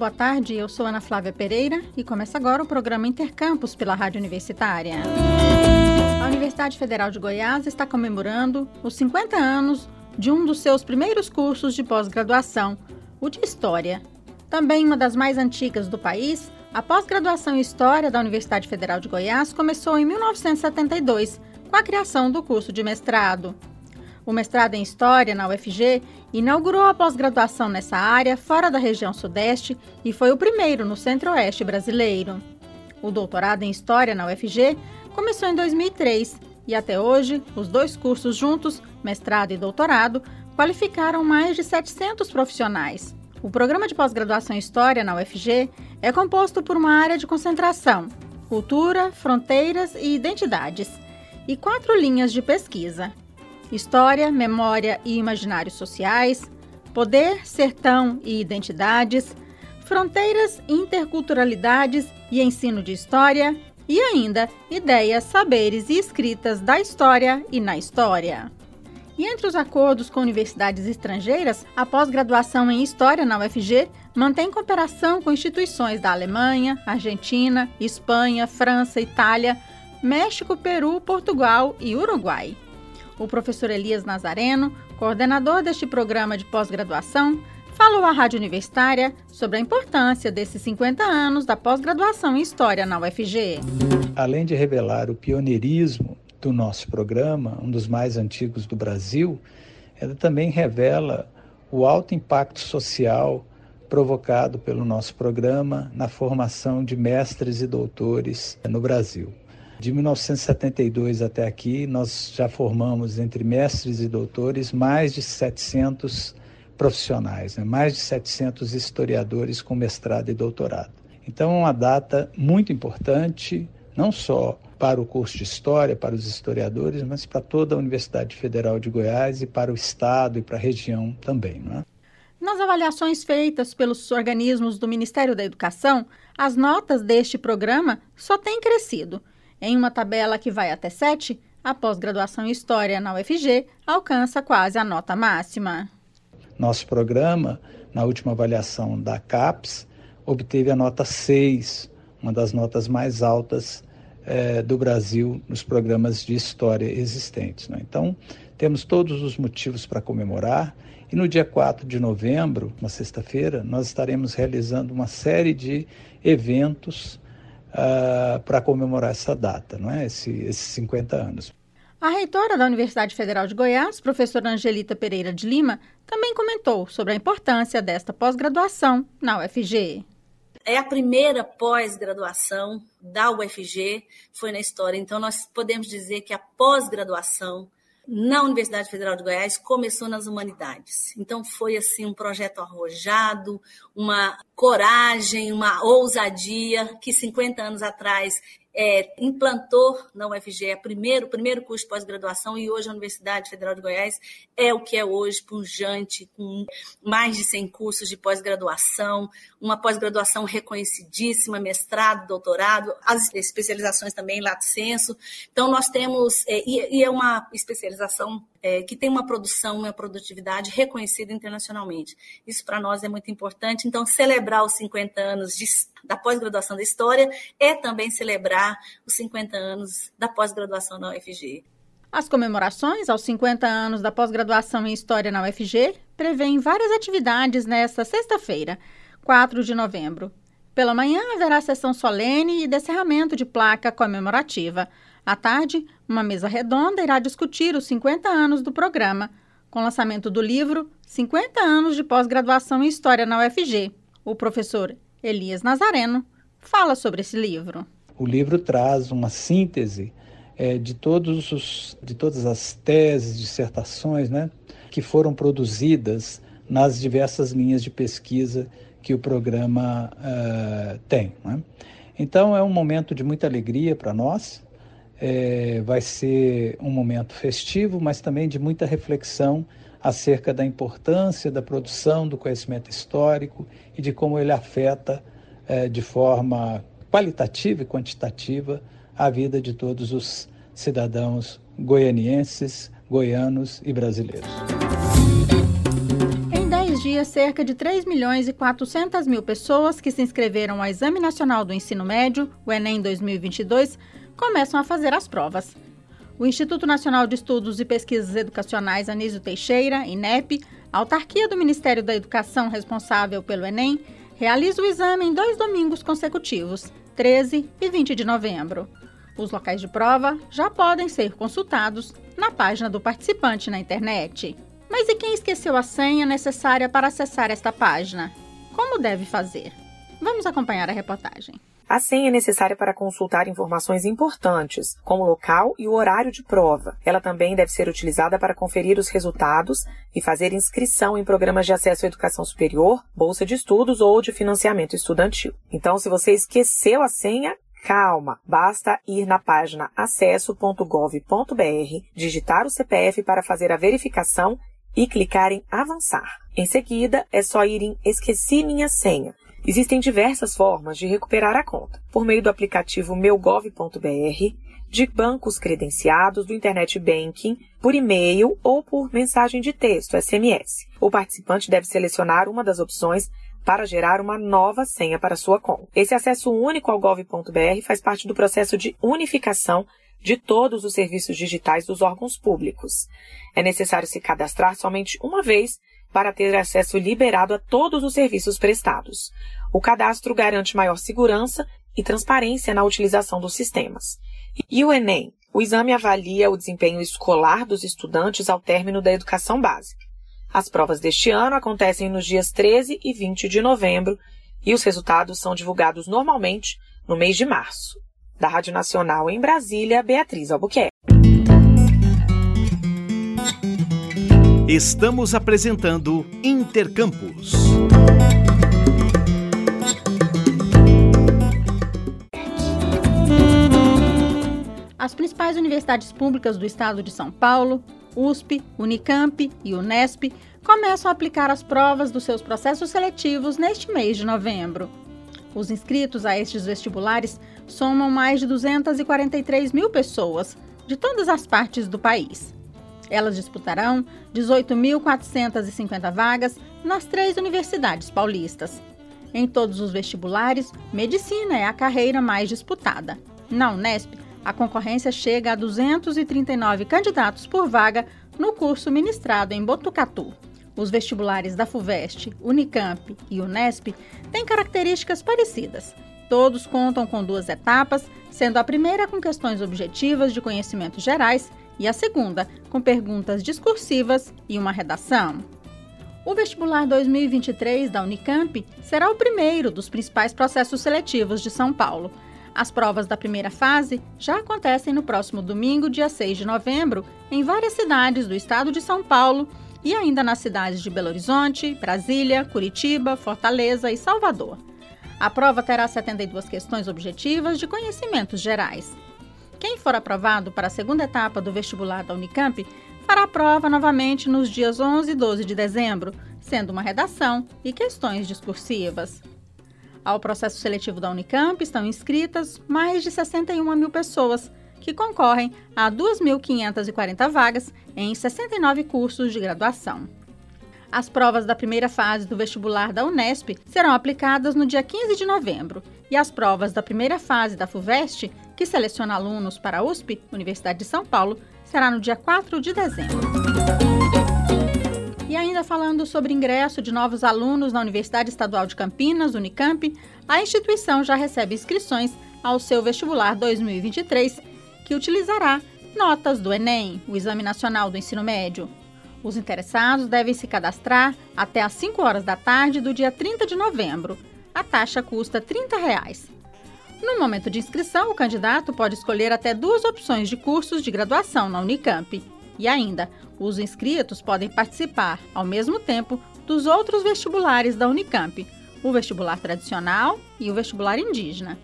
boa tarde. Eu sou Ana Flávia Pereira e começa agora o programa Intercampus pela Rádio Universitária. A Universidade Federal de Goiás está comemorando os 50 anos de um dos seus primeiros cursos de pós-graduação, o de História. Também uma das mais antigas do país, a pós-graduação em História da Universidade Federal de Goiás começou em 1972, com a criação do curso de mestrado. O mestrado em História na UFG inaugurou a pós-graduação nessa área fora da região Sudeste e foi o primeiro no Centro-Oeste brasileiro. O doutorado em História na UFG começou em 2003 e até hoje, os dois cursos juntos, mestrado e doutorado, qualificaram mais de 700 profissionais. O programa de pós-graduação em História na UFG é composto por uma área de concentração, cultura, fronteiras e identidades, e quatro linhas de pesquisa: História, Memória e Imaginários Sociais, Poder, Sertão e Identidades, Fronteiras, Interculturalidades e Ensino de História, e ainda Ideias, Saberes e Escritas da História e na História. E entre os acordos com universidades estrangeiras, a pós-graduação em História na UFG mantém cooperação com instituições da Alemanha, Argentina, Espanha, França, Itália, México, Peru, Portugal e Uruguai. O professor Elias Nazareno, coordenador deste programa de pós-graduação, falou à Rádio Universitária sobre a importância desses 50 anos da pós-graduação em História na UFG. Além de revelar o pioneirismo do nosso programa, um dos mais antigos do Brasil, ela também revela o alto impacto social provocado pelo nosso programa na formação de mestres e doutores no Brasil. De 1972 até aqui, nós já formamos entre mestres e doutores mais de 700 profissionais, né? mais de 700 historiadores com mestrado e doutorado. Então, é uma data muito importante, não só para o curso de História, para os historiadores, mas para toda a Universidade Federal de Goiás e para o Estado e para a região também. Não é? Nas avaliações feitas pelos organismos do Ministério da Educação, as notas deste programa só têm crescido. Em uma tabela que vai até 7, a pós-graduação em História na UFG alcança quase a nota máxima. Nosso programa, na última avaliação da CAPES, obteve a nota 6, uma das notas mais altas eh, do Brasil nos programas de história existentes. Né? Então, temos todos os motivos para comemorar. E no dia 4 de novembro, uma sexta-feira, nós estaremos realizando uma série de eventos uh, para comemorar essa data, não é? Esse, esses 50 anos. A reitora da Universidade Federal de Goiás, professora Angelita Pereira de Lima, também comentou sobre a importância desta pós-graduação na UFG. É a primeira pós-graduação da UFG, foi na história. Então, nós podemos dizer que a pós-graduação na Universidade Federal de Goiás começou nas humanidades. Então foi assim um projeto arrojado, uma coragem, uma ousadia que 50 anos atrás é, implantou na UFG a primeiro, o primeiro curso de pós-graduação e hoje a Universidade Federal de Goiás é o que é hoje, punjante, com mais de 100 cursos de pós-graduação, uma pós-graduação reconhecidíssima, mestrado, doutorado, as especializações também, lato senso. Então, nós temos, é, e, é uma especialização é, que tem uma produção, uma produtividade reconhecida internacionalmente. Isso para nós é muito importante. Então, celebrar os 50 anos de, da pós-graduação da História é também celebrar os 50 anos da pós-graduação na UFG. As comemorações aos 50 anos da pós-graduação em História na UFG prevêem várias atividades nesta sexta-feira, 4 de novembro. Pela manhã haverá sessão solene e descerramento de placa comemorativa. À tarde, uma mesa redonda irá discutir os 50 anos do programa, com lançamento do livro 50 anos de pós-graduação em História na UFG. O professor Elias Nazareno fala sobre esse livro. O livro traz uma síntese é, de, todos os, de todas as teses, dissertações né, que foram produzidas nas diversas linhas de pesquisa que o programa uh, tem. Né? Então é um momento de muita alegria para nós, é, vai ser um momento festivo, mas também de muita reflexão acerca da importância da produção do conhecimento histórico e de como ele afeta é, de forma qualitativa e quantitativa a vida de todos os cidadãos goianienses, goianos e brasileiros dia, cerca de 3 milhões e 400 mil pessoas que se inscreveram ao Exame Nacional do Ensino Médio, o Enem 2022, começam a fazer as provas. O Instituto Nacional de Estudos e Pesquisas Educacionais Anísio Teixeira, INEP, autarquia do Ministério da Educação responsável pelo Enem, realiza o exame em dois domingos consecutivos, 13 e 20 de novembro. Os locais de prova já podem ser consultados na página do participante na internet. Mas e quem esqueceu a senha necessária para acessar esta página? Como deve fazer? Vamos acompanhar a reportagem. A senha é necessária para consultar informações importantes, como o local e o horário de prova. Ela também deve ser utilizada para conferir os resultados e fazer inscrição em programas de acesso à educação superior, bolsa de estudos ou de financiamento estudantil. Então, se você esqueceu a senha, Calma, basta ir na página acesso.gov.br, digitar o CPF para fazer a verificação e clicar em avançar. Em seguida, é só ir em esqueci minha senha. Existem diversas formas de recuperar a conta, por meio do aplicativo meugov.br, de bancos credenciados, do internet banking, por e-mail ou por mensagem de texto, SMS. O participante deve selecionar uma das opções para gerar uma nova senha para sua conta. Esse acesso único ao gov.br faz parte do processo de unificação de todos os serviços digitais dos órgãos públicos. É necessário se cadastrar somente uma vez para ter acesso liberado a todos os serviços prestados. O cadastro garante maior segurança e transparência na utilização dos sistemas. E o Enem? O exame avalia o desempenho escolar dos estudantes ao término da educação básica. As provas deste ano acontecem nos dias 13 e 20 de novembro e os resultados são divulgados normalmente no mês de março. Da Rádio Nacional em Brasília, Beatriz Albuquerque. Estamos apresentando Intercampus. As principais universidades públicas do estado de São Paulo, USP, Unicamp e Unesp, começam a aplicar as provas dos seus processos seletivos neste mês de novembro. Os inscritos a estes vestibulares somam mais de 243 mil pessoas, de todas as partes do país. Elas disputarão 18.450 vagas nas três universidades paulistas. Em todos os vestibulares, medicina é a carreira mais disputada. Na Unesp, a concorrência chega a 239 candidatos por vaga no curso ministrado em Botucatu. Os vestibulares da FUVEST, Unicamp e Unesp têm características parecidas. Todos contam com duas etapas, sendo a primeira com questões objetivas de conhecimentos gerais e a segunda com perguntas discursivas e uma redação. O vestibular 2023 da Unicamp será o primeiro dos principais processos seletivos de São Paulo. As provas da primeira fase já acontecem no próximo domingo, dia 6 de novembro, em várias cidades do estado de São Paulo e ainda nas cidades de Belo Horizonte, Brasília, Curitiba, Fortaleza e Salvador. A prova terá 72 questões objetivas de conhecimentos gerais. Quem for aprovado para a segunda etapa do vestibular da Unicamp fará a prova novamente nos dias 11 e 12 de dezembro, sendo uma redação e questões discursivas. Ao processo seletivo da Unicamp estão inscritas mais de 61 mil pessoas, que concorrem a 2.540 vagas em 69 cursos de graduação. As provas da primeira fase do vestibular da Unesp serão aplicadas no dia 15 de novembro e as provas da primeira fase da FUVEST, que seleciona alunos para a USP, Universidade de São Paulo, será no dia 4 de dezembro. E ainda falando sobre ingresso de novos alunos na Universidade Estadual de Campinas, Unicamp, a instituição já recebe inscrições ao seu vestibular 2023, que utilizará notas do Enem, o Exame Nacional do Ensino Médio. Os interessados devem se cadastrar até às 5 horas da tarde do dia 30 de novembro. A taxa custa 30 reais. No momento de inscrição, o candidato pode escolher até duas opções de cursos de graduação na Unicamp. E ainda, os inscritos podem participar, ao mesmo tempo, dos outros vestibulares da Unicamp, o vestibular tradicional e o vestibular indígena.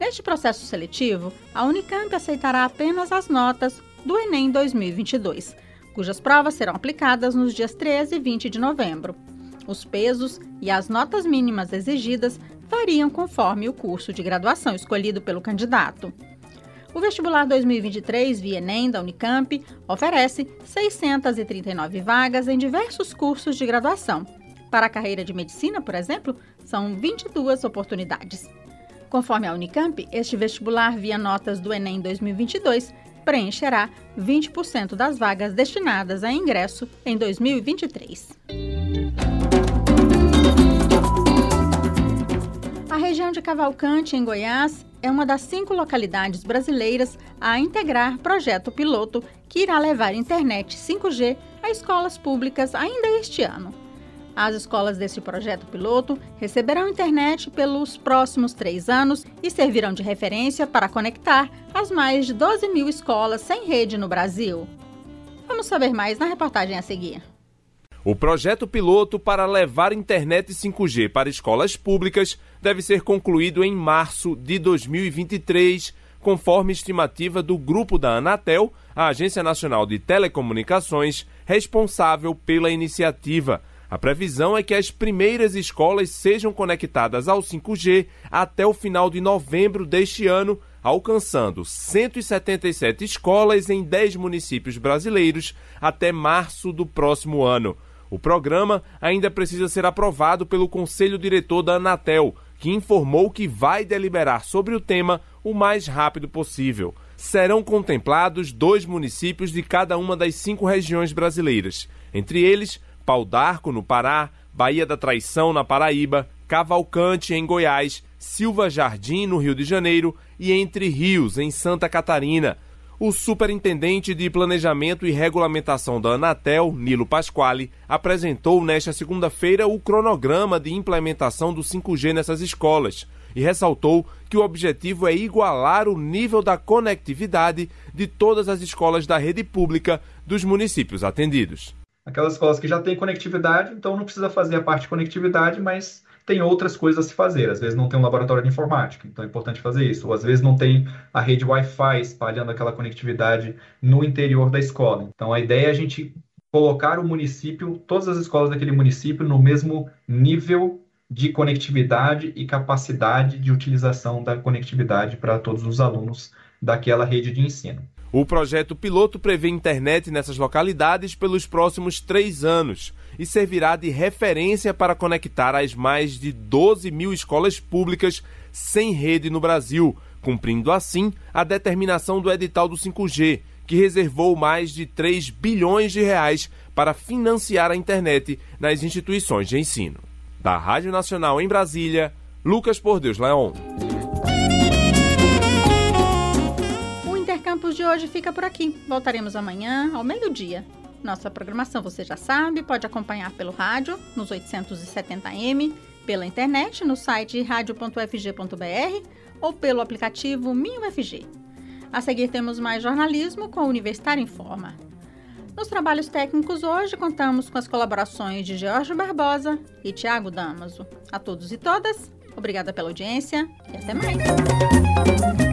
Neste processo seletivo, a Unicamp aceitará apenas as notas do Enem 2022 cujas provas serão aplicadas nos dias 13 e 20 de novembro. Os pesos e as notas mínimas exigidas variam conforme o curso de graduação escolhido pelo candidato. O vestibular 2023 via Enem da Unicamp oferece 639 vagas em diversos cursos de graduação, Para a carreira de medicina, por exemplo, são 22 oportunidades. Conforme a Unicamp, este vestibular via notas do Enem 2022 preencherá 20% das vagas destinadas a ingresso em 2023. A região de Cavalcante, em Goiás, é uma das cinco localidades brasileiras a integrar projeto piloto que irá levar internet 5G a escolas públicas ainda este ano. As escolas deste projeto piloto receberão internet pelos próximos três anos e servirão de referência para conectar as mais de 12 mil escolas sem rede no Brasil. Vamos saber mais na reportagem a seguir. O projeto piloto para levar internet 5G para escolas públicas deve ser concluído em março de 2023, conforme estimativa do grupo da Anatel, a Agência Nacional de Telecomunicações, responsável pela iniciativa. A previsão é que as primeiras escolas sejam conectadas ao 5G até o final de novembro deste ano, alcançando 177 escolas em 10 municípios brasileiros até março do próximo ano. O programa ainda precisa ser aprovado pelo Conselho Diretor da Anatel, que informou que vai deliberar sobre o tema o mais rápido possível. Serão contemplados dois municípios de cada uma das cinco regiões brasileiras, entre eles Pau d'Arco, no Pará, Baía da Traição, na Paraíba, Cavalcante, em Goiás, Silva Jardim, no Rio de Janeiro e Entre Rios, em Santa Catarina. O superintendente de Planejamento e Regulamentação da Anatel, Nilo Pasquale, apresentou nesta segunda-feira o cronograma de implementação do 5G nessas escolas e ressaltou que o objetivo é igualar o nível da conectividade de todas as escolas da rede pública dos municípios atendidos aquelas escolas que já têm conectividade, então não precisa fazer a parte de conectividade, mas tem outras coisas a se fazer. Às vezes não tem um laboratório de informática, então é importante fazer isso. Ou às vezes não tem a rede Wi-Fi espalhando aquela conectividade no interior da escola. Então a ideia é a gente colocar o município, todas as escolas daquele município, no mesmo nível de conectividade e capacidade de utilização da conectividade para todos os alunos daquela rede de ensino. O projeto piloto prevê internet nessas localidades pelos próximos três anos e servirá de referência para conectar as mais de 12 mil escolas públicas sem rede no Brasil, cumprindo assim a determinação do edital do 5G, que reservou mais de 3 bilhões de reais para financiar a internet nas instituições de ensino. Da Rádio Nacional em Brasília, Lucas Por Deus Leon. Hoje fica por aqui. Voltaremos amanhã ao meio-dia. Nossa programação você já sabe, pode acompanhar pelo rádio nos 870m, pela internet no site radio.fg.br ou pelo aplicativo MinUFG. A seguir temos mais jornalismo com o Universitário em Forma. Nos trabalhos técnicos hoje contamos com as colaborações de Jorge Barbosa e Tiago Damaso. A todos e todas, obrigada pela audiência e até mais.